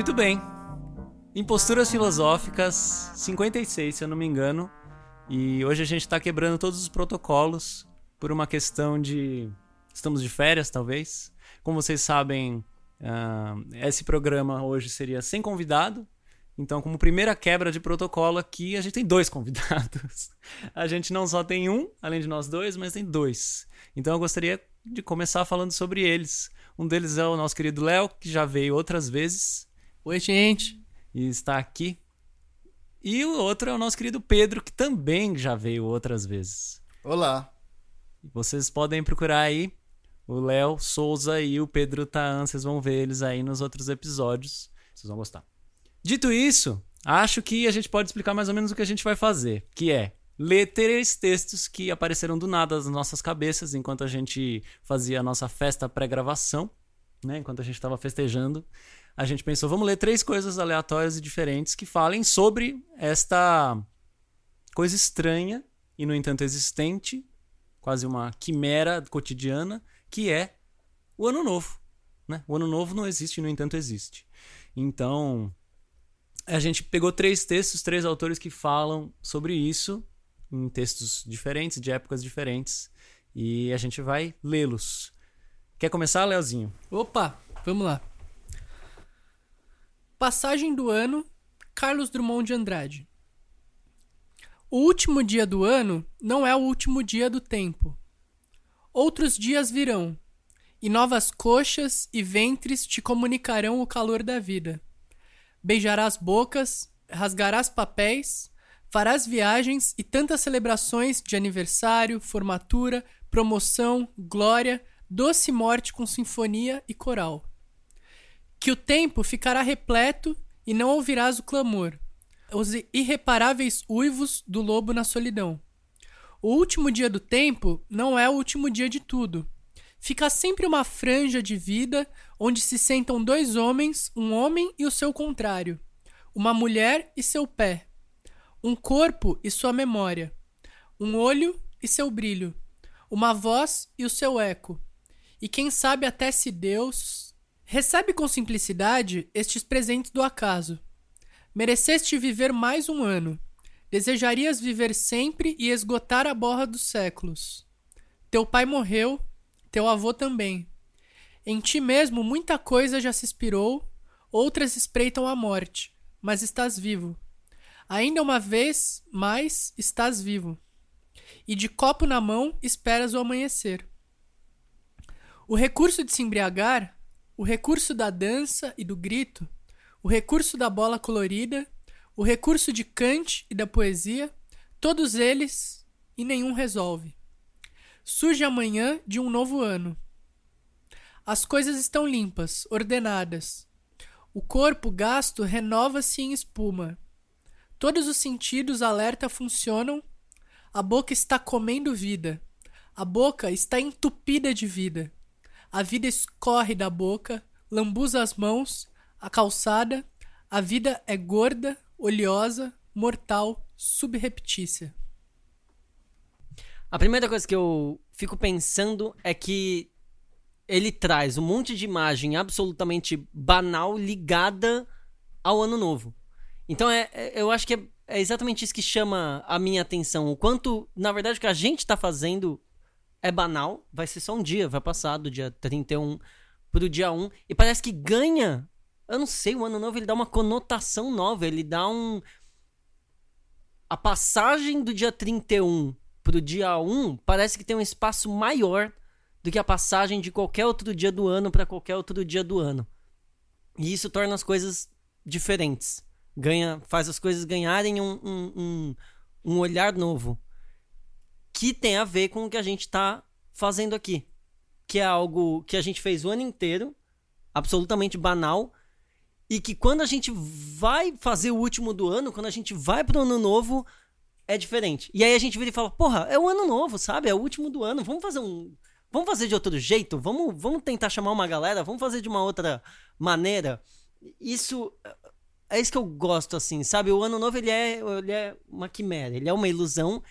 Muito bem. Imposturas Filosóficas 56, se eu não me engano. E hoje a gente está quebrando todos os protocolos por uma questão de. Estamos de férias, talvez. Como vocês sabem, uh, esse programa hoje seria sem convidado. Então, como primeira quebra de protocolo aqui, a gente tem dois convidados. A gente não só tem um, além de nós dois, mas tem dois. Então, eu gostaria de começar falando sobre eles. Um deles é o nosso querido Léo, que já veio outras vezes. Oi, gente. E está aqui. E o outro é o nosso querido Pedro, que também já veio outras vezes. Olá. Vocês podem procurar aí o Léo Souza e o Pedro Taan, vocês vão ver eles aí nos outros episódios. Vocês vão gostar. Dito isso, acho que a gente pode explicar mais ou menos o que a gente vai fazer, que é ler três textos que apareceram do nada nas nossas cabeças enquanto a gente fazia a nossa festa pré-gravação, né? Enquanto a gente estava festejando a gente pensou, vamos ler três coisas aleatórias e diferentes que falem sobre esta coisa estranha e, no entanto, existente, quase uma quimera cotidiana, que é o Ano Novo. Né? O Ano Novo não existe, no entanto, existe. Então, a gente pegou três textos, três autores que falam sobre isso, em textos diferentes, de épocas diferentes, e a gente vai lê-los. Quer começar, Leozinho? Opa, vamos lá. Passagem do ano, Carlos Drummond de Andrade. O último dia do ano não é o último dia do tempo. Outros dias virão, e novas coxas e ventres te comunicarão o calor da vida. Beijarás bocas, rasgarás papéis, farás viagens e tantas celebrações de aniversário, formatura, promoção, glória, doce morte com sinfonia e coral que o tempo ficará repleto e não ouvirás o clamor, os irreparáveis uivos do lobo na solidão. O último dia do tempo não é o último dia de tudo. Fica sempre uma franja de vida onde se sentam dois homens, um homem e o seu contrário, uma mulher e seu pé, um corpo e sua memória, um olho e seu brilho, uma voz e o seu eco. E quem sabe até se Deus, Recebe com simplicidade estes presentes do acaso. Mereceste viver mais um ano. Desejarias viver sempre e esgotar a borra dos séculos. Teu pai morreu, teu avô também. Em ti mesmo muita coisa já se expirou, outras espreitam a morte, mas estás vivo. Ainda uma vez mais estás vivo. E de copo na mão esperas o amanhecer. O recurso de se embriagar o recurso da dança e do grito, o recurso da bola colorida, o recurso de Kant e da poesia, todos eles e nenhum resolve. Surge amanhã de um novo ano. As coisas estão limpas, ordenadas. O corpo gasto renova-se em espuma. Todos os sentidos alerta funcionam. A boca está comendo vida. A boca está entupida de vida. A vida escorre da boca, lambuza as mãos, a calçada. A vida é gorda, oleosa, mortal, subreptícia. A primeira coisa que eu fico pensando é que ele traz um monte de imagem absolutamente banal ligada ao ano novo. Então é, é eu acho que é, é, exatamente isso que chama a minha atenção. O quanto, na verdade, o que a gente está fazendo é banal, vai ser só um dia, vai passar do dia 31 pro dia 1 e parece que ganha. Eu não sei, o ano novo ele dá uma conotação nova, ele dá um a passagem do dia 31 pro dia 1 parece que tem um espaço maior do que a passagem de qualquer outro dia do ano para qualquer outro dia do ano. E isso torna as coisas diferentes. Ganha, faz as coisas ganharem um, um, um, um olhar novo que tem a ver com o que a gente está fazendo aqui. Que é algo que a gente fez o ano inteiro, absolutamente banal, e que quando a gente vai fazer o último do ano, quando a gente vai pro ano novo, é diferente. E aí a gente vira e fala: porra, é o ano novo, sabe? É o último do ano, vamos fazer um. Vamos fazer de outro jeito? Vamos, vamos tentar chamar uma galera? Vamos fazer de uma outra maneira? isso é isso que eu gosto assim, sabe? O ano novo ele é, ele é uma quimera, ele é uma ilusão.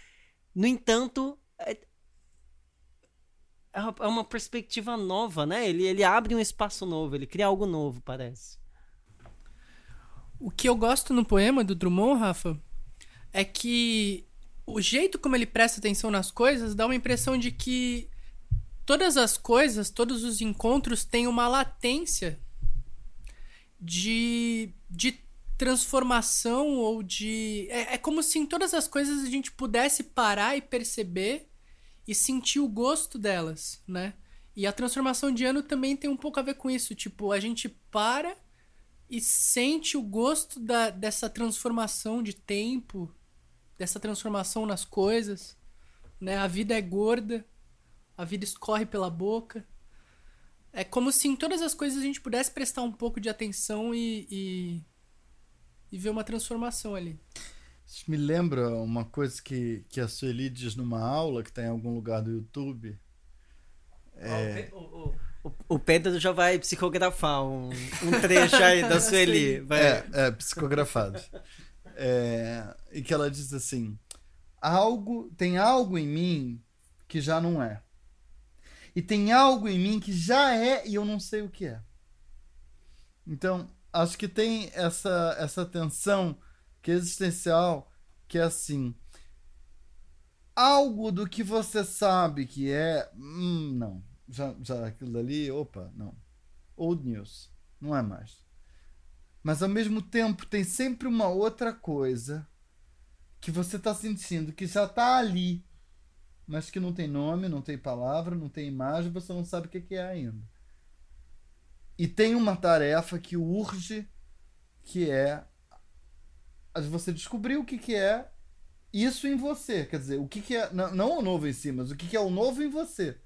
No entanto, é, é uma perspectiva nova, né? Ele, ele abre um espaço novo, ele cria algo novo, parece. O que eu gosto no poema do Drummond, Rafa, é que o jeito como ele presta atenção nas coisas dá uma impressão de que todas as coisas, todos os encontros têm uma latência de, de transformação ou de. É, é como se em todas as coisas a gente pudesse parar e perceber e sentir o gosto delas, né? E a transformação de ano também tem um pouco a ver com isso. Tipo, a gente para e sente o gosto da, dessa transformação de tempo, dessa transformação nas coisas. Né? A vida é gorda, a vida escorre pela boca. É como se em todas as coisas a gente pudesse prestar um pouco de atenção e, e, e ver uma transformação ali. Isso me lembra uma coisa que, que a Sueli diz numa aula que está em algum lugar do YouTube. É... O, o, o, Pedro já vai psicografar um, um trecho aí da Sueli. Vai. É, é, psicografado. É, e que ela diz assim: algo tem algo em mim que já não é. E tem algo em mim que já é e eu não sei o que é. Então, acho que tem essa, essa tensão que é existencial, que é assim. Algo do que você sabe que é. Hum, não. Já, já aquilo dali, opa, não. Old news. Não é mais. Mas ao mesmo tempo tem sempre uma outra coisa que você está sentindo que já está ali, mas que não tem nome, não tem palavra, não tem imagem, você não sabe o que é ainda. E tem uma tarefa que urge, que é você descobrir o que, que é isso em você. Quer dizer, o que, que é. Não, não o novo em si, mas o que, que é o novo em você.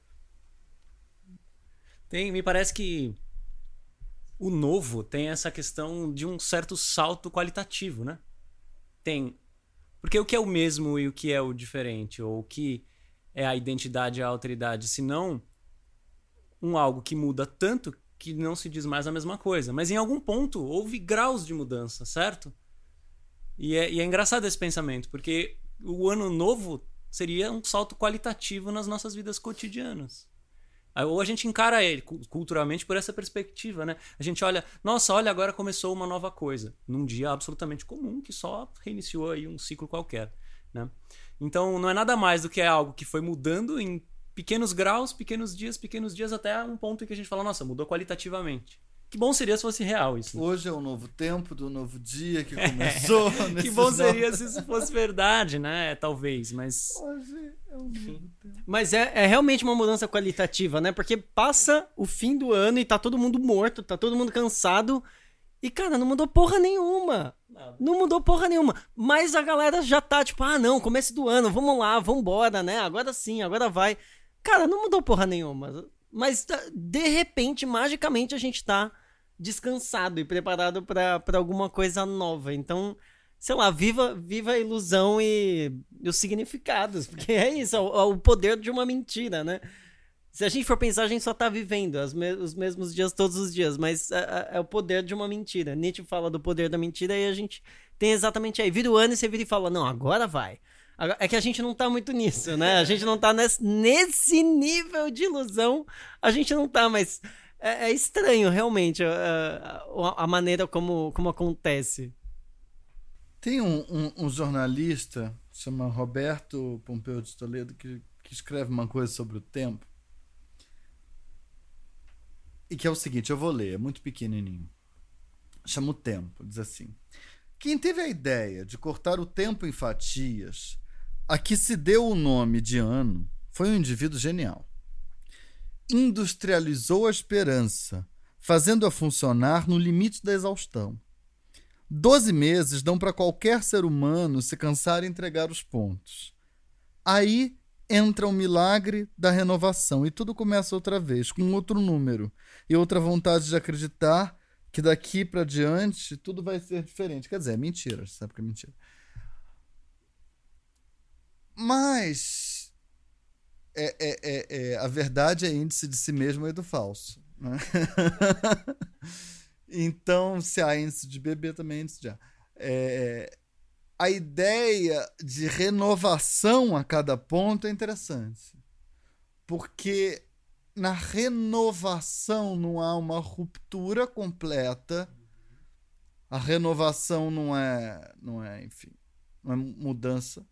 Tem, me parece que o novo tem essa questão de um certo salto qualitativo, né? Tem. Porque o que é o mesmo e o que é o diferente, ou o que é a identidade e a alteridade, se não um algo que muda tanto que não se diz mais a mesma coisa. Mas em algum ponto houve graus de mudança, certo? E é, e é engraçado esse pensamento, porque o ano novo seria um salto qualitativo nas nossas vidas cotidianas. Ou a gente encara ele culturalmente por essa perspectiva, né? A gente olha, nossa, olha, agora começou uma nova coisa, num dia absolutamente comum que só reiniciou aí um ciclo qualquer, né? Então não é nada mais do que algo que foi mudando em pequenos graus, pequenos dias, pequenos dias até um ponto em que a gente fala, nossa, mudou qualitativamente. Que bom seria se fosse real isso. Né? Hoje é um novo tempo do novo dia que começou. É, que bom seria se isso fosse verdade, né? Talvez, mas. Hoje é um novo tempo. Mas é, é realmente uma mudança qualitativa, né? Porque passa o fim do ano e tá todo mundo morto, tá todo mundo cansado. E, cara, não mudou porra nenhuma. Nada. Não mudou porra nenhuma. Mas a galera já tá, tipo, ah, não, começo do ano, vamos lá, vambora, né? Agora sim, agora vai. Cara, não mudou porra nenhuma. Mas, de repente, magicamente, a gente tá descansado e preparado para alguma coisa nova. Então, sei lá, viva, viva a ilusão e, e os significados, porque é isso, é o, é o, poder de uma mentira, né? Se a gente for pensar, a gente só tá vivendo me os mesmos dias todos os dias, mas é, é, o poder de uma mentira. Nietzsche fala do poder da mentira e a gente tem exatamente aí. Vira o ano e você vira e fala, não, agora vai. É que a gente não tá muito nisso, né? A gente não tá nesse, nesse nível de ilusão, a gente não tá, mas é, é estranho, realmente, a, a, maneira como, como acontece. Tem um, um, um jornalista, chama Roberto Pompeu de Toledo, que, que escreve uma coisa sobre o tempo. E que é o seguinte, eu vou ler, é muito pequenininho. Chama o tempo, diz assim. Quem teve a ideia de cortar o tempo em fatias, a que se deu o nome de ano, foi um indivíduo genial industrializou a esperança, fazendo-a funcionar no limite da exaustão. Doze meses dão para qualquer ser humano se cansar e entregar os pontos. Aí entra o milagre da renovação e tudo começa outra vez, com outro número e outra vontade de acreditar que daqui para diante tudo vai ser diferente. Quer dizer, é mentira, sabe que é mentira. Mas é, é, é, é, a verdade é índice de si mesmo e do falso. Né? Então, se há índice de bebê, também é índice de A. É, a ideia de renovação a cada ponto é interessante. Porque na renovação não há uma ruptura completa. A renovação não é, não é, enfim, não é mudança.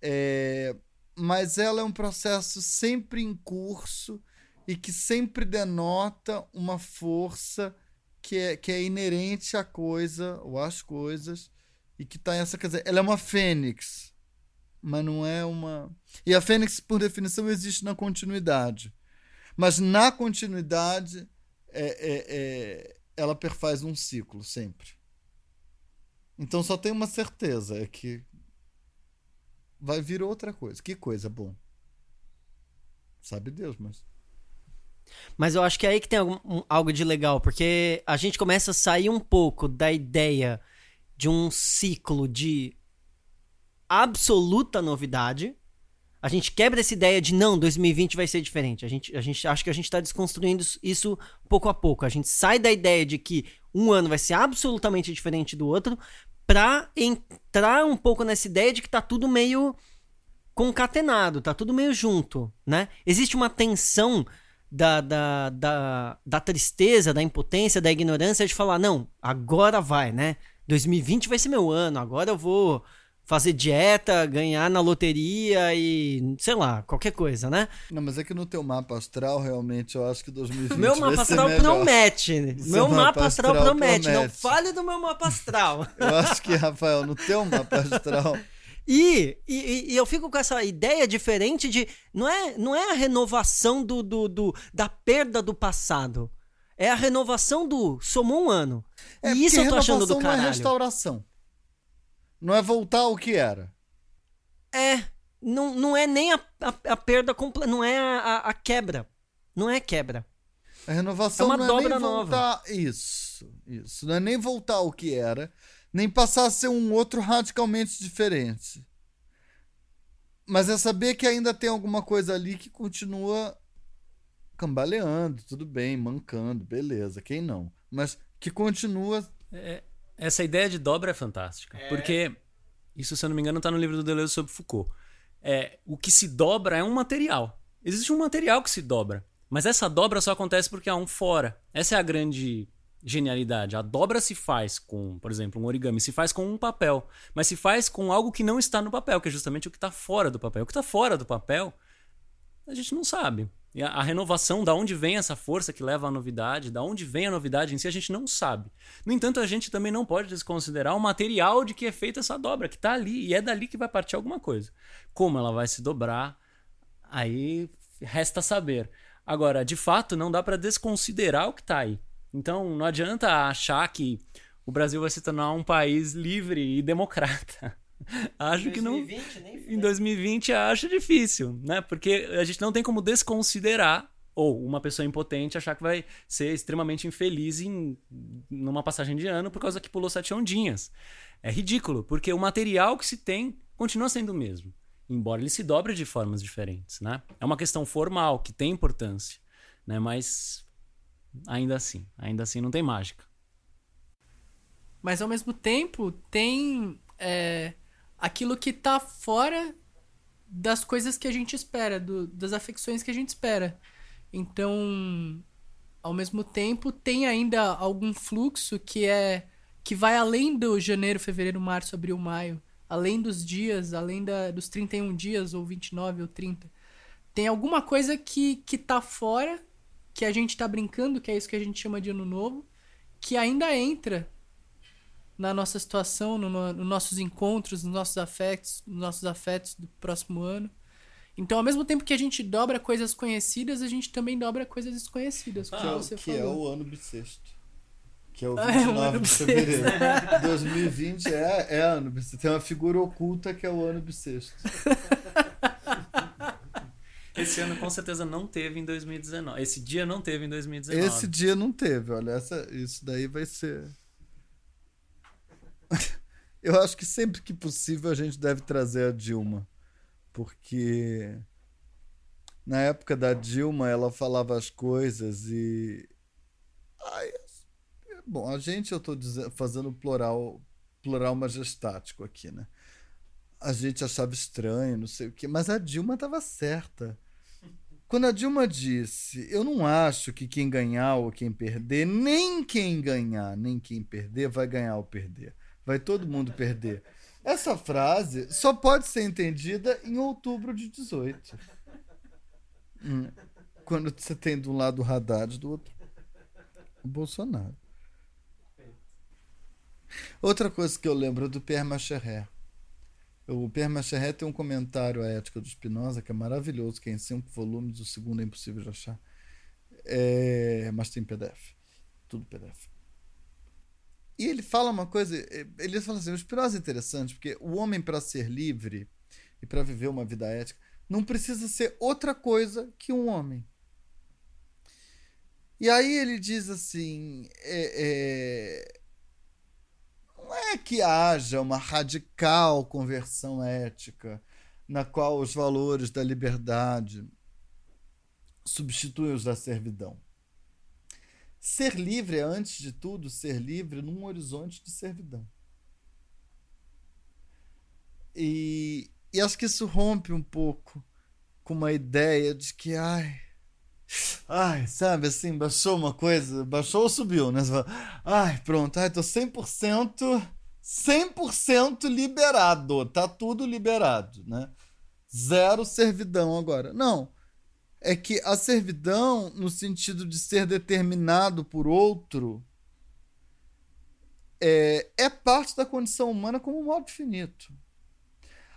É, mas ela é um processo sempre em curso e que sempre denota uma força que é, que é inerente à coisa ou às coisas e que está essa dizer ela é uma fênix mas não é uma e a fênix por definição existe na continuidade mas na continuidade é, é, é, ela perfaz um ciclo sempre. Então só tem uma certeza é que vai vir outra coisa que coisa bom sabe Deus mas mas eu acho que é aí que tem algo de legal, porque a gente começa a sair um pouco da ideia de um ciclo de absoluta novidade. A gente quebra essa ideia de não, 2020 vai ser diferente. A gente, a gente acha que a gente está desconstruindo isso pouco a pouco. A gente sai da ideia de que um ano vai ser absolutamente diferente do outro para entrar um pouco nessa ideia de que tá tudo meio concatenado, tá tudo meio junto, né? Existe uma tensão da, da, da, da tristeza, da impotência, da ignorância de falar, não, agora vai, né? 2020 vai ser meu ano, agora eu vou fazer dieta, ganhar na loteria e sei lá, qualquer coisa, né? Não, mas é que no teu mapa astral, realmente, eu acho que 2020 Meu mapa astral promete. Meu mapa, mapa astral, astral promete. promete. Não fale do meu mapa astral. eu acho que, Rafael, no teu mapa astral e, e, e, eu fico com essa ideia diferente de. Não é, não é a renovação do, do, do da perda do passado. É a renovação do somou um ano. É, e isso eu tô achando do caralho. Não é restauração. Não é voltar ao que era. É. Não, não é nem a, a, a perda completa. Não é a, a, a, quebra. Não é quebra. A renovação é uma não dobra é nem voltar. Nova. Isso. Isso. Não é nem voltar ao que era nem passar a ser um outro radicalmente diferente. Mas é saber que ainda tem alguma coisa ali que continua cambaleando, tudo bem, mancando, beleza, quem não? Mas que continua. É, essa ideia de dobra é fantástica. É. Porque, isso, se eu não me engano, está no livro do Deleuze sobre Foucault. É, o que se dobra é um material. Existe um material que se dobra. Mas essa dobra só acontece porque há um fora. Essa é a grande genialidade. A dobra se faz com, por exemplo, um origami, se faz com um papel, mas se faz com algo que não está no papel, que é justamente o que está fora do papel. O que está fora do papel, a gente não sabe. E a, a, renovação, da onde vem essa força que leva à novidade, da onde vem a novidade em si, a gente não sabe. No entanto, a gente também não pode desconsiderar o material de que é feita essa dobra, que está ali, e é dali que vai partir alguma coisa. Como ela vai se dobrar, aí resta saber. Agora, de fato, não dá para desconsiderar o que está aí. Então, não adianta achar que o Brasil vai se tornar um país livre e democrata. acho 2020, que não. Nem em 2020 acho difícil, né? Porque a gente não tem como desconsiderar ou uma pessoa impotente achar que vai ser extremamente infeliz em numa passagem de ano por causa que pulou sete ondinhas. É ridículo, porque o material que se tem continua sendo o mesmo, embora ele se dobre de formas diferentes, né? É uma questão formal que tem importância, né? Mas ainda assim. Ainda assim não tem mágica. Mas ao mesmo tempo tem é, aquilo que tá fora das coisas que a gente espera, do, das afecções que a gente espera. Então, ao mesmo tempo, tem ainda algum fluxo que é que vai além do janeiro, fevereiro, março, abril, maio, além dos dias, além da, dos 31 dias ou 29 ou 30. Tem alguma coisa que que tá fora que a gente está brincando, que é isso que a gente chama de ano novo, que ainda entra na nossa situação, nos no, no nossos encontros, nos nossos afetos, nos nossos afetos do próximo ano. Então, ao mesmo tempo que a gente dobra coisas conhecidas, a gente também dobra coisas desconhecidas, como ah, você que falou. é o ano bissexto. Que é o 29 é, de fevereiro. 2020 é, é ano bissexto. Tem uma figura oculta que é o ano bissexto. Esse ano com certeza não teve em 2019. Esse dia não teve em 2019. Esse dia não teve, olha, essa, isso daí vai ser. Eu acho que sempre que possível a gente deve trazer a Dilma. Porque na época da Dilma ela falava as coisas e. Ai, bom, a gente eu estou fazendo plural, plural majestático aqui, né? A gente achava estranho, não sei o quê, mas a Dilma estava certa. Quando a Dilma disse, eu não acho que quem ganhar ou quem perder, nem quem ganhar, nem quem perder, vai ganhar ou perder. Vai todo mundo perder. Essa frase só pode ser entendida em outubro de 18. Hum. Quando você tem de um lado o Haddad, do outro o Bolsonaro. Outra coisa que eu lembro do Pierre Macheré. O Pierre Macheré tem um comentário à ética do Spinoza que é maravilhoso, que é em cinco volumes, o segundo é impossível de achar. É, mas tem PDF. Tudo PDF. E ele fala uma coisa, ele fala assim, o Spinoza é interessante, porque o homem para ser livre e para viver uma vida ética não precisa ser outra coisa que um homem. E aí ele diz assim: é, é, não é que haja uma radical conversão ética na qual os valores da liberdade substituem os da servidão. Ser livre é, antes de tudo, ser livre num horizonte de servidão. E, e acho que isso rompe um pouco com uma ideia de que, ai, Ai, sabe assim, baixou uma coisa, baixou ou subiu, né? Ai, pronto, ai, tô 100%, 100% liberado, tá tudo liberado, né? Zero servidão agora. Não. É que a servidão, no sentido de ser determinado por outro, é, é parte da condição humana como um modo finito.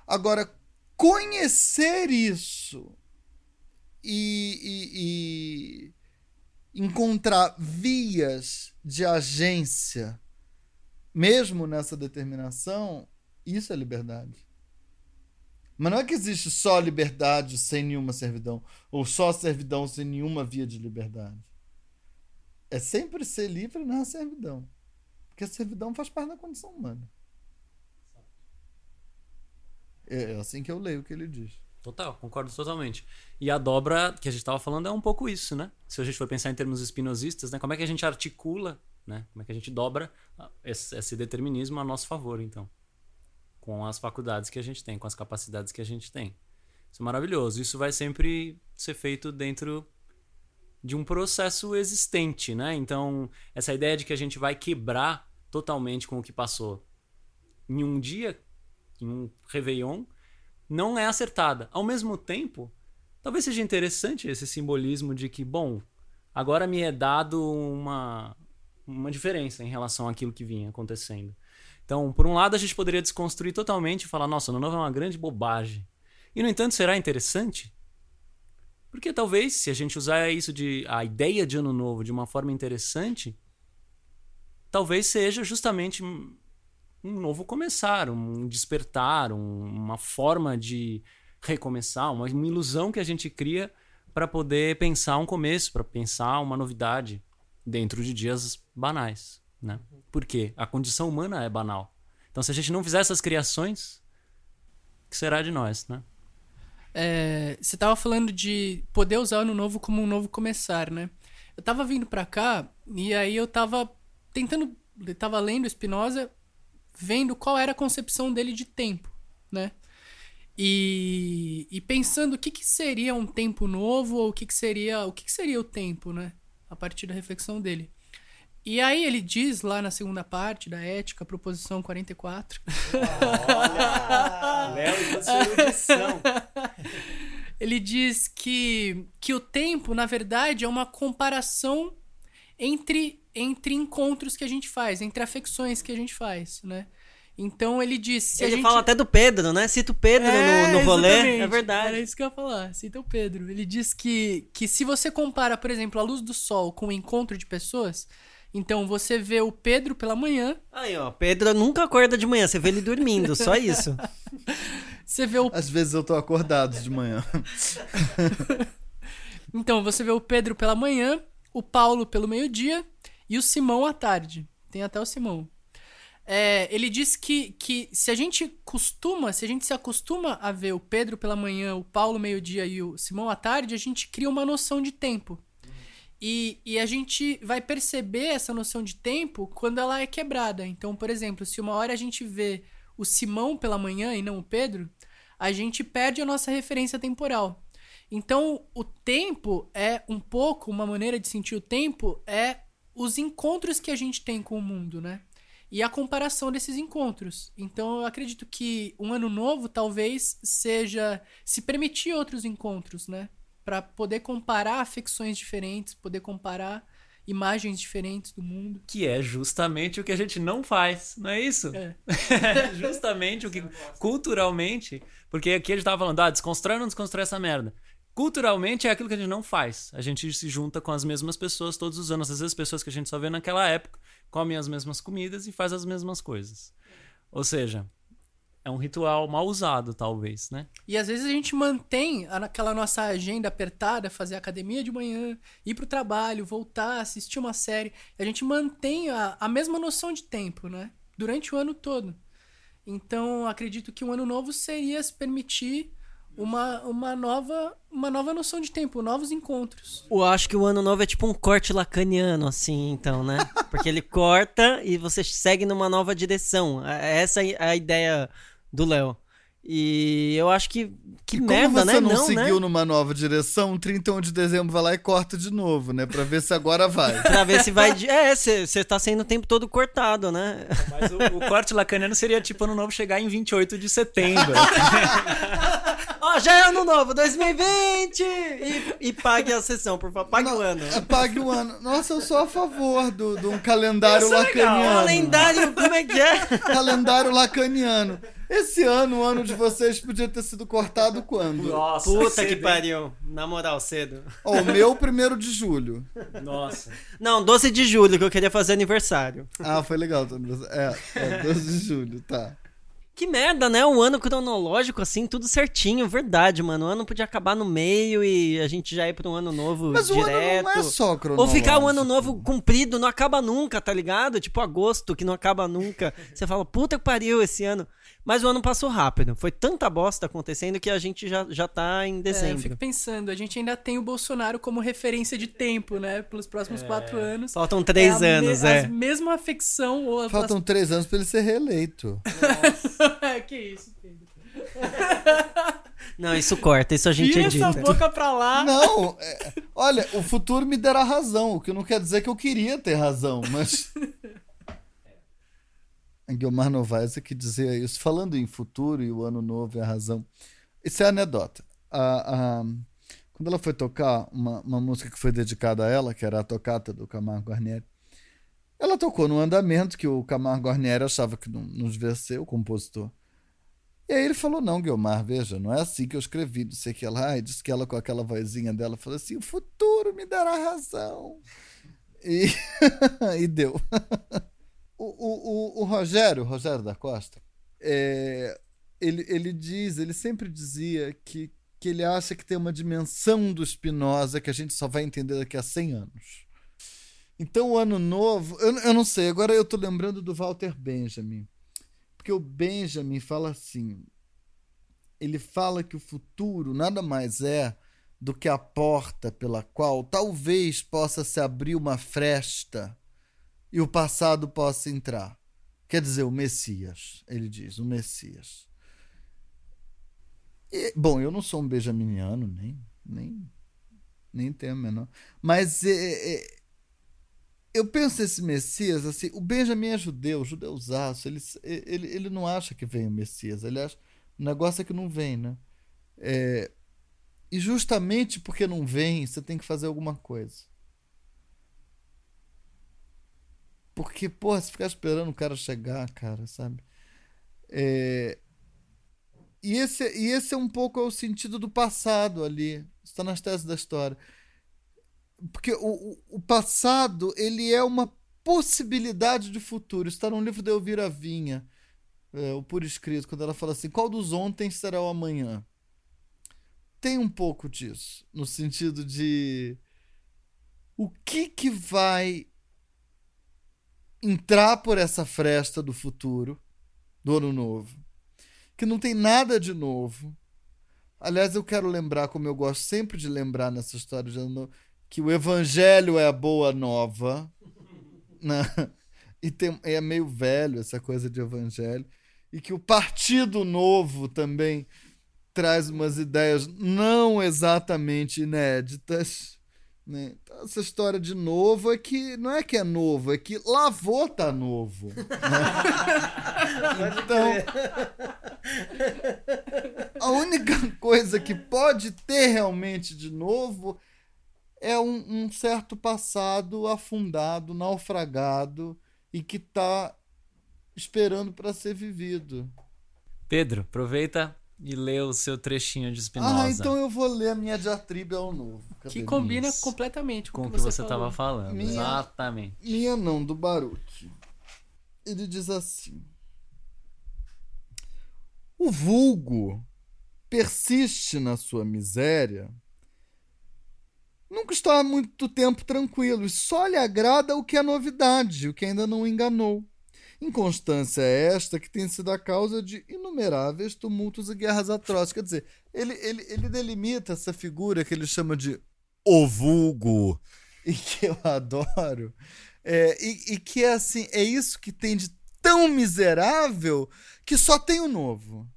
Agora, conhecer isso e, e, e encontrar vias de agência, mesmo nessa determinação, isso é liberdade. Mas não é que existe só liberdade sem nenhuma servidão, ou só servidão sem nenhuma via de liberdade. É sempre ser livre na servidão. Porque a servidão faz parte da condição humana. É assim que eu leio o que ele diz. Total, concordo totalmente. E a dobra que a gente estava falando é um pouco isso, né? Se a gente for pensar em termos espinosistas, né? Como é que a gente articula, né? Como é que a gente dobra esse determinismo a nosso favor, então? Com as faculdades que a gente tem, com as capacidades que a gente tem. Isso é maravilhoso. Isso vai sempre ser feito dentro de um processo existente, né? Então, essa ideia de que a gente vai quebrar totalmente com o que passou em um dia, em um Réveillon, não é acertada. Ao mesmo tempo, talvez seja interessante esse simbolismo de que, bom, agora me é dado uma, uma diferença em relação àquilo que vinha acontecendo. Então, por um lado, a gente poderia desconstruir totalmente e falar, nossa, ano novo é uma grande bobagem. E, no entanto, será interessante? Porque talvez, se a gente usar isso de a ideia de ano novo de uma forma interessante, talvez seja justamente um novo começar, um despertar, um, uma forma de recomeçar, uma, uma ilusão que a gente cria para poder pensar um começo, para pensar uma novidade dentro de dias banais, né? Por quê? A condição humana é banal. Então, se a gente não fizer essas criações, o que será de nós, né? É, você estava falando de poder usar o ano novo como um novo começar, né? Eu estava vindo para cá e aí eu estava tentando, eu tava lendo Spinoza vendo qual era a concepção dele de tempo, né? E, e pensando o que, que seria um tempo novo ou o que, que seria o que, que seria o tempo, né? A partir da reflexão dele. E aí ele diz lá na segunda parte da ética, proposição 44. Olha! Léo da sua erudição. Ele diz que, que o tempo, na verdade, é uma comparação entre, entre encontros que a gente faz, entre afecções que a gente faz, né? Então ele disse. ele gente... fala até do Pedro, né? Cita o Pedro é, no, no rolê. É verdade. Era isso que eu ia falar. Cita o Pedro. Ele diz que, que se você compara, por exemplo, a luz do sol com o encontro de pessoas, então você vê o Pedro pela manhã. Aí, ó. Pedro nunca acorda de manhã, você vê ele dormindo, só isso. você vê o. Às vezes eu tô acordado de manhã. então, você vê o Pedro pela manhã, o Paulo pelo meio-dia e o Simão à tarde. Tem até o Simão. É, ele diz que, que se a gente costuma, se a gente se acostuma a ver o Pedro pela manhã, o Paulo meio-dia e o Simão à tarde, a gente cria uma noção de tempo. E, e a gente vai perceber essa noção de tempo quando ela é quebrada. Então, por exemplo, se uma hora a gente vê o Simão pela manhã e não o Pedro, a gente perde a nossa referência temporal. Então, o tempo é um pouco, uma maneira de sentir o tempo é os encontros que a gente tem com o mundo, né? E a comparação desses encontros. Então, eu acredito que um ano novo talvez seja se permitir outros encontros, né? Para poder comparar afecções diferentes, poder comparar imagens diferentes do mundo. Que é justamente o que a gente não faz, não é isso? É. justamente o que culturalmente, porque aqui a gente tava falando, ah, desconstrói ou não desconstrói essa merda. Culturalmente é aquilo que a gente não faz. A gente se junta com as mesmas pessoas todos os anos. Às vezes pessoas que a gente só vê naquela época comem as mesmas comidas e faz as mesmas coisas. Ou seja, é um ritual mal usado, talvez, né? E às vezes a gente mantém aquela nossa agenda apertada, fazer academia de manhã, ir pro trabalho, voltar, assistir uma série. A gente mantém a, a mesma noção de tempo, né? Durante o ano todo. Então, acredito que um ano novo seria se permitir uma, uma, nova, uma nova noção de tempo, novos encontros. Eu acho que o ano novo é tipo um corte lacaniano, assim, então, né? Porque ele corta e você segue numa nova direção. É- Essa é a ideia do Léo. E eu acho que. Que E como merda, você né? não, Não, seguiu né? numa nova direção, 31 de dezembro vai lá e corta de novo, né? Pra ver se agora vai. Pra ver se vai. de- É, você tá sendo o tempo todo cortado, né? Mas o, o corte lacaniano seria tipo ano novo chegar em 28 de setembro. Ó, já é ano novo, 2020! E, e pague a sessão, por favor. Pague o ano. Apague o ano. Nossa, eu sou a favor do, de um calendário Isso é legal. lacaniano. Calendário, como é que é? Calendário lacaniano. Esse ano, o ano de vocês, podia ter sido cortado quando? Nossa, Puta cedo, que hein? pariu. Na moral, cedo. Ó, o meu, primeiro de julho. Nossa. Não, 12 de julho, que eu queria fazer aniversário. Ah, foi legal. É, é 12 de julho, tá. Que merda, né? Um ano cronológico, assim, tudo certinho, verdade, mano. O ano podia acabar no meio e a gente já ir pra um ano novo Mas o direto. ano não é só Ou cronológico. ficar um ano novo comprido, não acaba nunca, tá ligado? Tipo agosto, que não acaba nunca. Você fala, puta que pariu esse ano. Mas o ano passou rápido. Foi tanta bosta acontecendo que a gente já, já tá em É, eu dezembro. fico pensando, a gente ainda tem o Bolsonaro como referência de tempo, né? Pelos próximos quatro anos. Faltam três é anos, me- é. A mesma afecção ou a Faltam três anos pra ele ser reeleito. que isso, Pedro. Não, isso corta, isso a gente Vira edita. essa boca pra lá. Não, é, olha, o futuro me dará razão, o que não quer dizer que eu queria ter razão, mas. A Guilmar Novaes é que dizia isso. Falando em futuro e o ano novo e a razão. Isso é anedota. A, a- quando ela foi tocar uma, uma música que foi dedicada a ela, que era a tocata do Camargo Guarnieri, ela tocou no andamento que o Camargo Guarnieri achava que devia ser o compositor. E aí ele falou: Não, Guilmar, veja, não é assim que eu escrevi, não sei o que lá. E disse que ela, com aquela vozinha dela, falou assim: O futuro me dará razão. E, e deu. O, o, o, o Rogério, Rogério da Costa, é, ele, ele diz, ele sempre dizia que, que ele acha que tem uma dimensão do Spinoza que a gente só vai entender daqui a 100 anos. Então, o ano novo, eu, eu não sei, agora eu tô lembrando do Walter Benjamin. Porque o Benjamin fala assim: ele fala que o futuro nada mais é do que a porta pela qual talvez possa se abrir uma fresta e o passado possa entrar. Quer dizer, o Messias, ele diz, o Messias. E, bom, eu não sou um benjaminiano, nem, nem, nem tenho a menor. Mas é, é, eu penso esse Messias assim, o Benjamin é judeu, judeusaço, ele, ele, ele não acha que vem o Messias, ele acha, o negócio é que não vem, né? É, e justamente porque não vem, você tem que fazer alguma coisa. Porque, porra, se ficar esperando o cara chegar, cara, sabe? É... E, esse, e esse é um pouco o sentido do passado ali. Está nas teses da história. Porque o, o, passado, ele é uma possibilidade de futuro. Está num livro da Elvira Vinha, é, o Por Escrito, quando ela fala assim: qual dos ontem será o amanhã? Tem um pouco disso, no sentido de o que que vai entrar por essa fresta do futuro, do ano novo, que não tem nada de novo. Aliás, eu quero lembrar, como eu gosto sempre de lembrar nessa história de ano novo, que o evangelho é a boa nova, né? e tem, é meio velho essa coisa de evangelho, e que o Partido Novo também traz umas ideias não exatamente inéditas. Né? Então, essa história de novo é que não é que é novo, é que lavou tá novo. Né? então, a única coisa que pode ter realmente de novo é um, um certo passado afundado, naufragado e que está esperando para ser vivido. Pedro, aproveita e lê o seu trechinho de Spinoza. Ah, então eu vou ler a minha diatriba ao novo. Cadê Que combina Isso. completamente com, com o que você, estava falando. Minha- Exatamente. Minha não, do Baruch. Ele diz assim: O vulgo persiste na sua miséria. Nunca está há muito tempo tranquilo e só lhe agrada o que é novidade, o que ainda não enganou. Inconstância é esta que tem sido a causa de inumeráveis tumultos e guerras atrozes. Quer dizer, ele, ele, ele delimita essa figura que ele chama de o vulgo, e que eu adoro, é, e, e que é assim, é isso que tem de tão miserável que só tem o novo.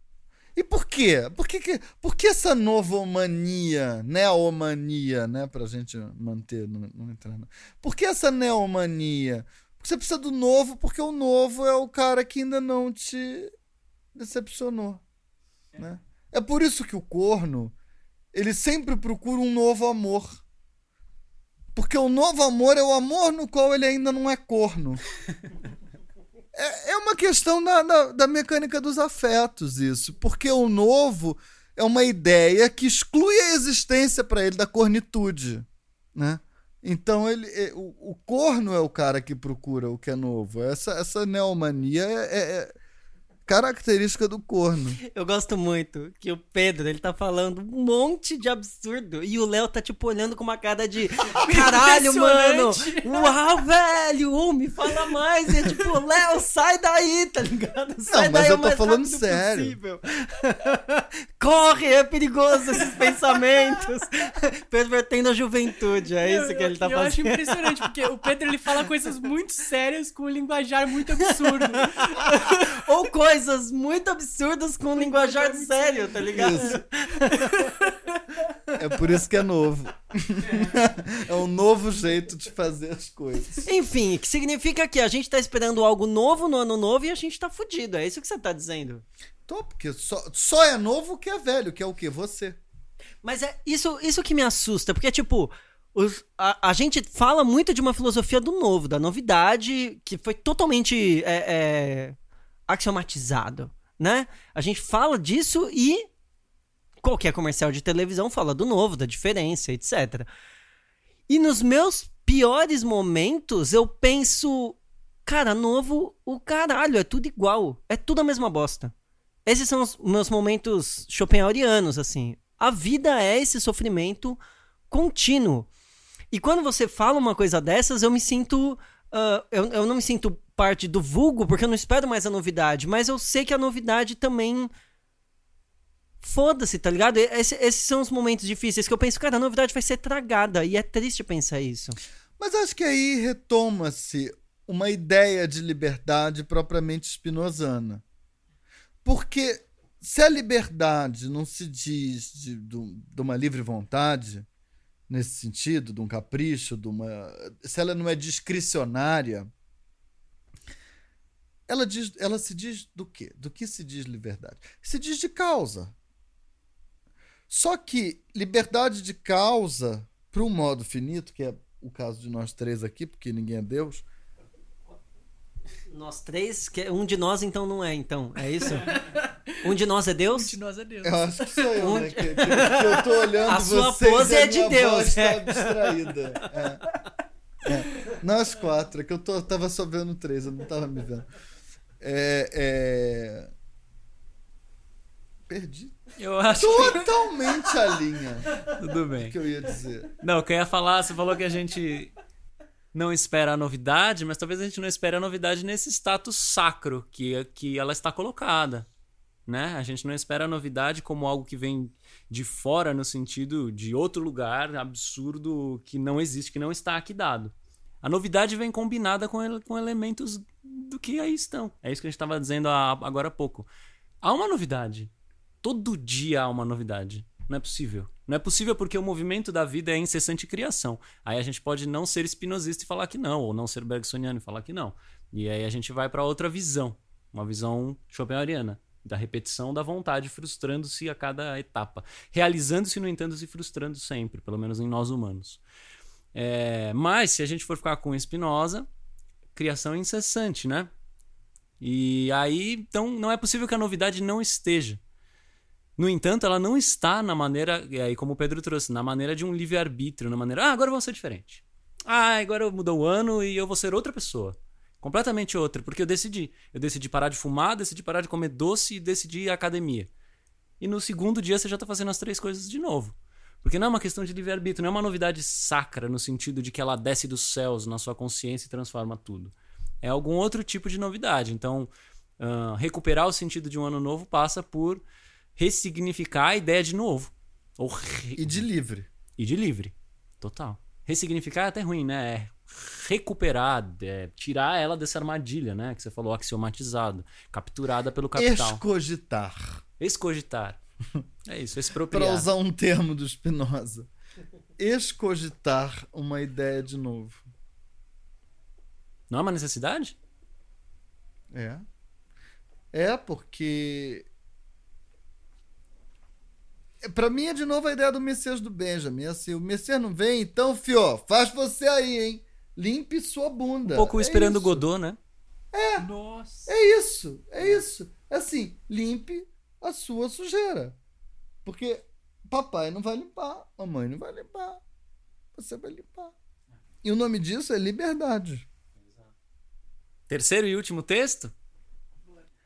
E por quê? Por que, que, por que essa novomania, neomania, né? Pra gente manter, não, não entrar. Não. Por que essa neomania? Porque você precisa do novo, porque o novo é o cara que ainda não te decepcionou. Né? É por isso que o corno, ele sempre procura um novo amor. Porque o novo amor é o amor no qual ele ainda não é corno. É, é uma questão da, da, da mecânica dos afetos, isso. Porque o novo é uma ideia que exclui a existência para ele da cornitude. Né? Então ele, é- o, o corno é o cara que procura o que é novo. Essa, essa neomania é, é- é característica do corno. Eu gosto muito que o Pedro, ele tá falando um monte de absurdo e o Léo tá, tipo, olhando com uma cara de caralho, mano! Uau, velho! me fala mais! E é tipo, Léo, sai daí, tá ligado? Sai mas daí eu tô mais falando sério. possível. Corre, é perigoso esses pensamentos. Pervertendo a juventude, é isso que ele tá eu acho fazendo. impressionante, porque o Pedro ele fala coisas muito sérias com um linguajar muito absurdo. Ou coisas muito absurdas com um linguajar sério, tá ligado? Isso. É por isso que é novo. É um novo jeito de fazer as coisas. Enfim, que significa que a gente tá esperando algo novo no ano novo e a gente tá fudido. É isso que você tá dizendo. Tô, porque só, só é novo o que é velho, que é o quê? Você. Mas é isso, isso que me assusta, porque, tipo, os- a, a gente fala muito de uma filosofia do novo, da novidade, que foi totalmente é, é, axiomatizado, né? A gente fala disso e qualquer comercial de televisão fala do novo, da diferença, etc. E nos meus piores momentos, eu penso, cara, novo, o caralho, é tudo igual, é tudo a mesma bosta. Esses são os meus momentos schopenhauerianos, assim. A vida é esse sofrimento contínuo. E quando você fala uma coisa dessas, eu me sinto. ah, eu, eu não me sinto parte do vulgo, porque eu não espero mais a novidade, mas eu sei que a novidade também. Foda-se, tá ligado? Esse- esses são os momentos difíceis que eu penso, cara, a novidade vai ser tragada. E é triste pensar isso. Mas acho que aí retoma-se uma ideia de liberdade propriamente spinozana. Porque se a liberdade não se diz de, de- de uma livre vontade, nesse sentido, de um capricho, de uma, se ela não é discricionária, ela, diz, ela se diz do quê? Do que se diz liberdade? Se diz de causa. Só que liberdade de causa, para um modo finito, que é o caso de nós três aqui, porque ninguém é Deus, Nós três, que um de nós então não é, então. É isso? Um de nós é Deus? De nós a Deus. eu acho que sou eu, né? Que, que- que eu tô olhando A sua vocês pose é de Deus, voz tá é. abstraída. É. É. Nós quatro, é que eu tô, tava só vendo três, eu não tava me vendo. É, é... Perdi Eu acho totalmente a linha que tudo bem. que eu ia dizer. Não, o que eu ia falar, você falou que a gente não espera a novidade, mas talvez a gente não espere a novidade nesse status sacro que, que ela está colocada. né? A gente não espera a novidade como algo que vem de fora no sentido de outro lugar absurdo que não existe, que não está aqui dado. A novidade vem combinada com, ele- com elementos do que aí estão. É isso que a gente estava dizendo há- agora há pouco. Há uma novidade. Todo dia há uma novidade. Não é possível. Não é possível porque o movimento da vida é incessante criação. Aí a gente pode não ser espinosista e falar que não, ou não ser bergsoniano e falar que não. E aí a gente vai para outra visão, uma visão schopenhaueriana, da repetição da vontade, frustrando-se a cada etapa, realizando-se, no entanto, se frustrando sempre, pelo menos em nós humanos. É, mas se a gente for ficar com Spinoza, criação é incessante, né? E aí, então, não é possível que a novidade não esteja. No entanto, ela não está na maneira, e aí como o Pedro trouxe, na maneira de um livre-arbítrio, na maneira, ah, agora eu vou ser diferente. Ah, agora mudou o ano e eu vou ser outra pessoa. Completamente outra, porque eu decidi. Eu decidi parar de fumar, decidi parar de comer doce e decidi ir à academia. E no segundo dia você já está fazendo as três coisas de novo. Porque não é uma questão de livre-arbítrio, não é uma novidade sacra no sentido de que ela desce dos céus na sua consciência e transforma tudo. É algum outro tipo de novidade. Então, ah, recuperar o sentido de um ano novo passa por ressignificar a ideia de novo. Ou re- E de livre. e de livre. Total. Ressignificar é até ruim, né? É recuperar, é tirar ela dessa armadilha, né? Que você falou, axiomatizado, capturada pelo capital. Escogitar. Escogitar. É isso, Para expropriar. usar um termo do Spinoza. Escogitar uma ideia de novo. Não é uma necessidade? É. É porque. É, Pra mim é de novo a ideia do Messias do Benjamin. Assim, o Messias não vem, então, fio, faz você aí, hein? Limpe sua bunda. Um pouco É esperando o isso. Godot, né? Nossa. É isso, é isso. É assim, limpe a sua sujeira. Porque papai não vai limpar, mamãe não vai limpar, você vai limpar. E o nome disso é liberdade. Terceiro e último texto?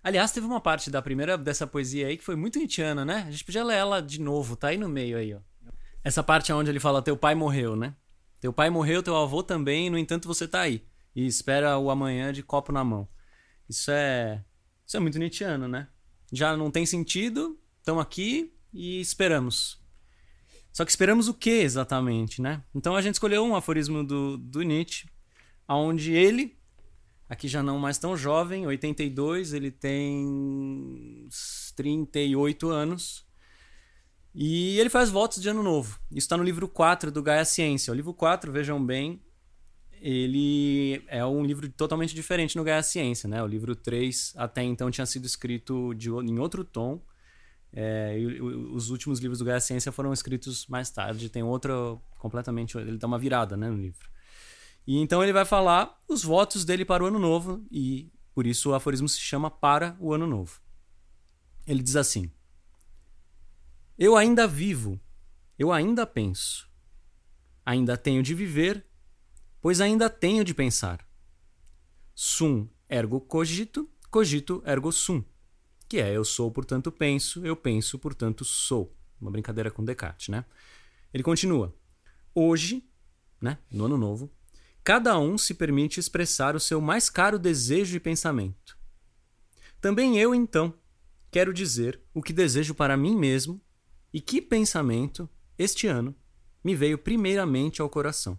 Aliás, teve uma parte da primeira dessa poesia aí que foi muito nietzschiana, né? A gente podia ler ela de novo, tá aí no meio aí, ó. Essa parte é onde ele fala: Teu pai morreu, né? Teu pai morreu, teu avô também, no entanto você tá aí. E espera o amanhã de copo na mão. Isso é. Isso é muito nietzschiano, né? Já não tem sentido, estamos aqui e esperamos. Só que esperamos o que exatamente, né? Então a gente escolheu um aforismo do, do Nietzsche, onde ele, aqui já não mais tão jovem, 82, ele tem uns 38 anos. E ele faz votos de ano novo. Isso está no livro 4 do Gaia Ciência. O livro 4, vejam bem, ele é um livro totalmente diferente no Gaia Ciência, né? O livro 3 até então tinha sido escrito de, em outro tom. É, e os últimos livros do Gaia Ciência foram escritos mais tarde. Tem outro completamente. Ele dá uma virada né, no livro. E então ele vai falar os votos dele para o ano novo, e por isso o aforismo se chama Para o Ano Novo. Ele diz assim: Eu ainda vivo, eu ainda penso, ainda tenho de viver, pois ainda tenho de pensar. Sum ergo cogito, cogito ergo sum. Que é eu sou, portanto penso, eu penso, portanto sou. Uma brincadeira com Descartes, né? Ele continua: Hoje, né, no ano novo, cada um se permite expressar o seu mais caro desejo e pensamento. Também eu, então, quero dizer o que desejo para mim mesmo e que pensamento, este ano, me veio primeiramente ao coração.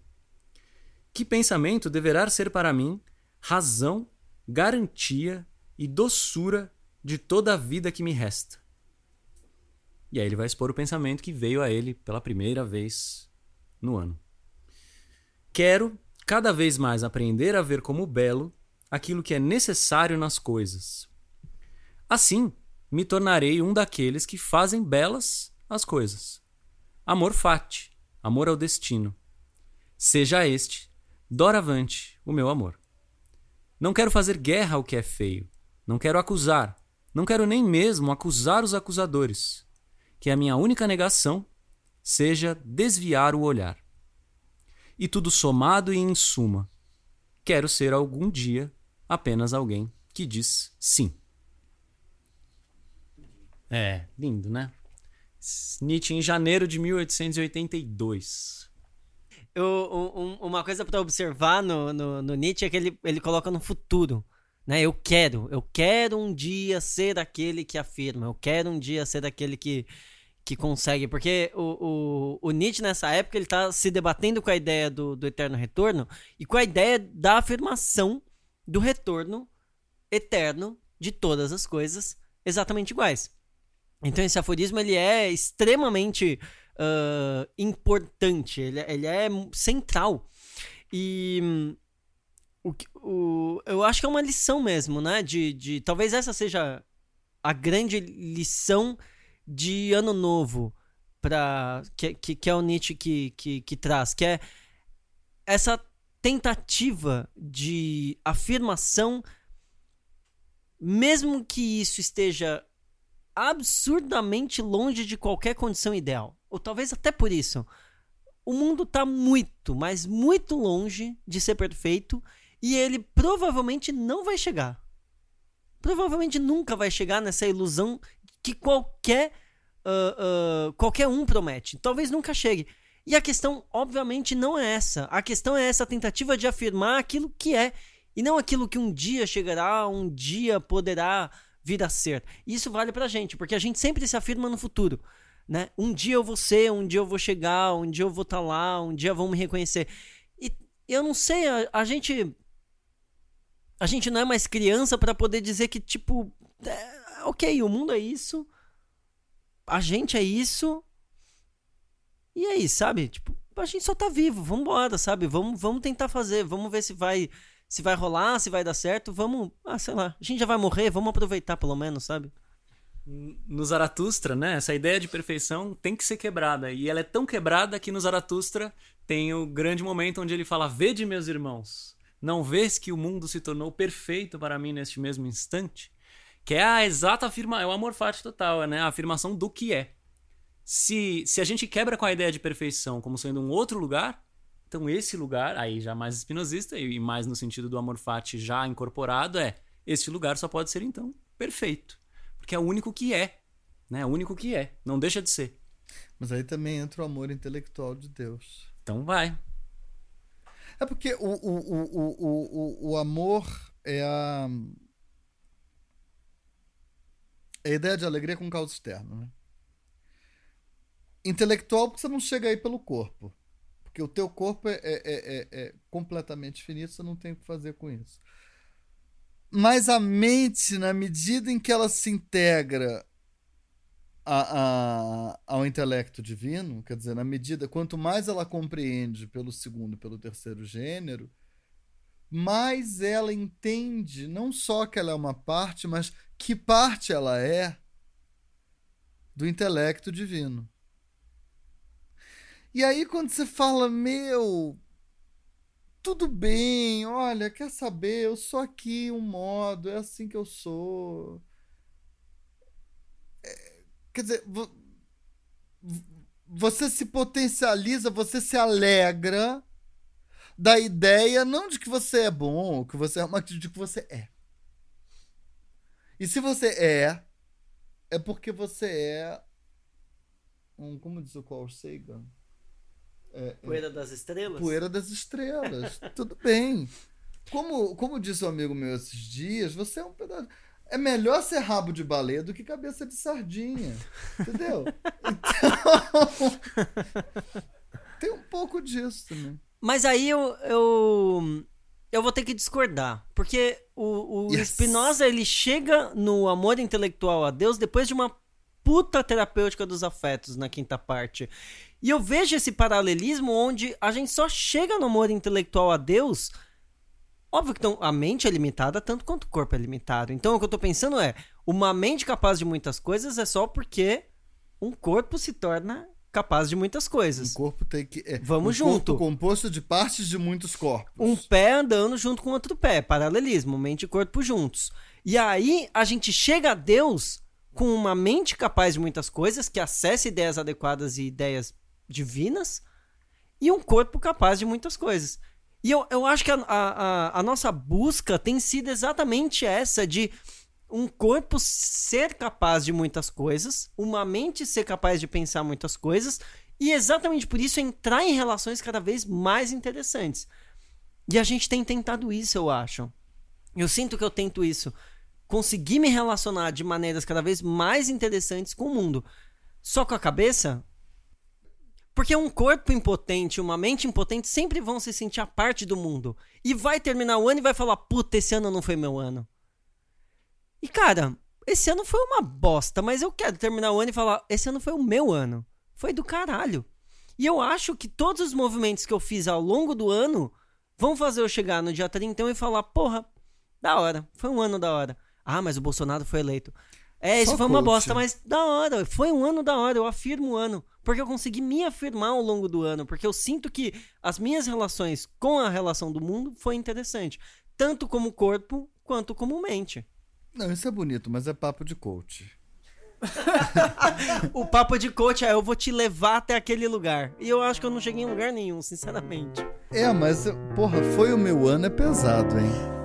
Que pensamento deverá ser para mim razão, garantia e doçura de toda a vida que me resta. E aí ele vai expor o pensamento que veio a ele pela primeira vez no ano. Quero cada vez mais aprender a ver como belo aquilo que é necessário nas coisas. Assim, me tornarei um daqueles que fazem belas as coisas. Amor fati, amor ao destino. Seja este, doravante, o meu amor. Não quero fazer guerra ao que é feio. Não quero acusar. Não quero nem mesmo acusar os acusadores. Que a minha única negação seja desviar o olhar. E tudo somado e em suma, quero ser algum dia apenas alguém que diz sim. É, lindo, né? Nietzsche em janeiro de 1882. Um- um- uma coisa pra observar no, no, no Nietzsche é que ele, ele coloca no futuro. Né? Eu quero, eu quero um dia ser aquele que afirma, eu quero um dia ser aquele que, que consegue. Porque o, o, o Nietzsche, nessa época, ele tá se debatendo com a ideia do, do eterno retorno e com a ideia da afirmação do retorno eterno de todas as coisas exatamente iguais. Então esse aforismo ele é extremamente uh, importante, ele, ele é central. E o, o, eu acho que é uma lição mesmo, né? De, de talvez essa seja a grande lição de ano novo para que, que, que, é o Nietzsche que, que, que traz, que é essa tentativa de afirmação, mesmo que isso esteja absurdamente longe de qualquer condição ideal, ou talvez até por isso, o mundo está muito, mas muito longe de ser perfeito e ele provavelmente não vai chegar. Provavelmente nunca vai chegar nessa ilusão que qualquer uh, uh, qualquer um promete. Talvez nunca chegue. E a questão, obviamente, não é essa. A questão é essa tentativa de afirmar aquilo que é e não aquilo que um dia chegará, um dia poderá vir a ser. Isso vale pra gente, porque a gente sempre se afirma no futuro. Né? Um dia eu vou ser, um dia eu vou chegar, um dia eu vou estar tá lá, um dia vão me reconhecer. E eu não sei, a, a gente a gente não é mais criança para poder dizer que, tipo, é, ok, o mundo é isso, a gente é isso, e aí, sabe? Tipo, a gente só tá vivo, vamos embora, sabe? Vamos, vamos tentar fazer, vamos ver se vai se vai rolar, se vai dar certo, vamos, ah, sei lá, a gente já vai morrer, vamos aproveitar pelo menos, sabe? No Zaratustra, né? Essa ideia de perfeição tem que ser quebrada. E ela é tão quebrada que no Zaratustra tem o grande momento onde ele fala: Vede, meus irmãos, não vês que o mundo se tornou perfeito para mim neste mesmo instante? Que é a exata afirmação, é o amor fati total, né? A afirmação do que é. Se, se a gente quebra com a ideia de perfeição como sendo um outro lugar, então esse lugar, aí já mais espinosista e mais no sentido do amor fati já incorporado, é este lugar só pode ser então perfeito. Porque é o único que é. Né? É o único que é. Não deixa de ser. Mas aí também entra o amor intelectual de Deus. Então vai. É porque o, o, o, o, o, amor é a. É a ideia de alegria com causa externa. Né? Intelectual, porque você não chega aí pelo corpo. Porque o teu corpo é, é, é, é completamente finito, você não tem o que fazer com isso. Mas a mente, na medida em que ela se integra a, a, ao intelecto divino, quer dizer, na medida, quanto mais ela compreende pelo segundo, pelo terceiro gênero, mais ela entende não só que ela é uma parte, mas que parte ela é do intelecto divino. E aí, quando você fala, meu, tudo bem, olha, quer saber, eu sou aqui um modo, é assim que eu sou. Quer dizer, você se potencializa, você se alegra da ideia não de que você é bom, que você é, mas de que você é. E se você é, é porque você é um, como diz o Carl Sagan? É, é poeira das estrelas? Poeira das estrelas. Tudo bem. Como, como disse um amigo meu esses dias, você é um pedaço é melhor ser rabo de baleia do que cabeça de sardinha. Entendeu? Então. tem um pouco disso também. Mas aí eu, eu. Eu vou ter que discordar. Porque o, o yes. Spinoza ele chega no amor intelectual a Deus depois de uma puta terapêutica dos afetos na quinta parte. E eu vejo esse paralelismo onde a gente só chega no amor intelectual a Deus Óbvio que então, a mente é limitada tanto quanto o corpo é limitado. Então o que eu tô pensando é, uma mente capaz de muitas coisas é só porque um corpo se torna capaz de muitas coisas. Um corpo tem que. É, Vamos um junto. Corpo composto de partes de muitos corpos. Um pé andando junto com outro pé. Paralelismo, mente e corpo juntos. E aí a gente chega a Deus com uma mente capaz de muitas coisas, que acessa ideias adequadas e ideias divinas, e um corpo capaz de muitas coisas. E eu, eu acho que a, a, a nossa busca tem sido exatamente essa de um corpo ser capaz de muitas coisas, uma mente ser capaz de pensar muitas coisas, e exatamente por isso entrar em relações cada vez mais interessantes. E a gente tem tentado isso, eu acho. Eu sinto que eu tento isso. Conseguir me relacionar de maneiras cada vez mais interessantes com o mundo. Só com a cabeça. Porque um corpo impotente, uma mente impotente sempre vão se sentir a parte do mundo. E vai terminar o ano e vai falar: puta, esse ano não foi meu ano. E cara, esse ano foi uma bosta, mas eu quero terminar o ano e falar: esse ano foi o meu ano. Foi do caralho. E eu acho que todos os movimentos que eu fiz ao longo do ano vão fazer eu chegar no dia 31 e falar: porra, da hora, foi um ano da hora. Ah, mas o Bolsonaro foi eleito. É, isso foi uma bosta, mas da hora. Foi um ano da hora, eu afirmo o ano. Porque eu consegui me afirmar ao longo do ano. Porque eu sinto que as minhas relações com a relação do mundo foi interessante. Tanto como corpo, quanto como mente. Não, isso é bonito, mas é papo de coach. O papo de coach é eu vou te levar até aquele lugar. E eu acho que eu não cheguei em lugar nenhum, sinceramente. É, mas, porra, foi o meu ano é pesado, hein?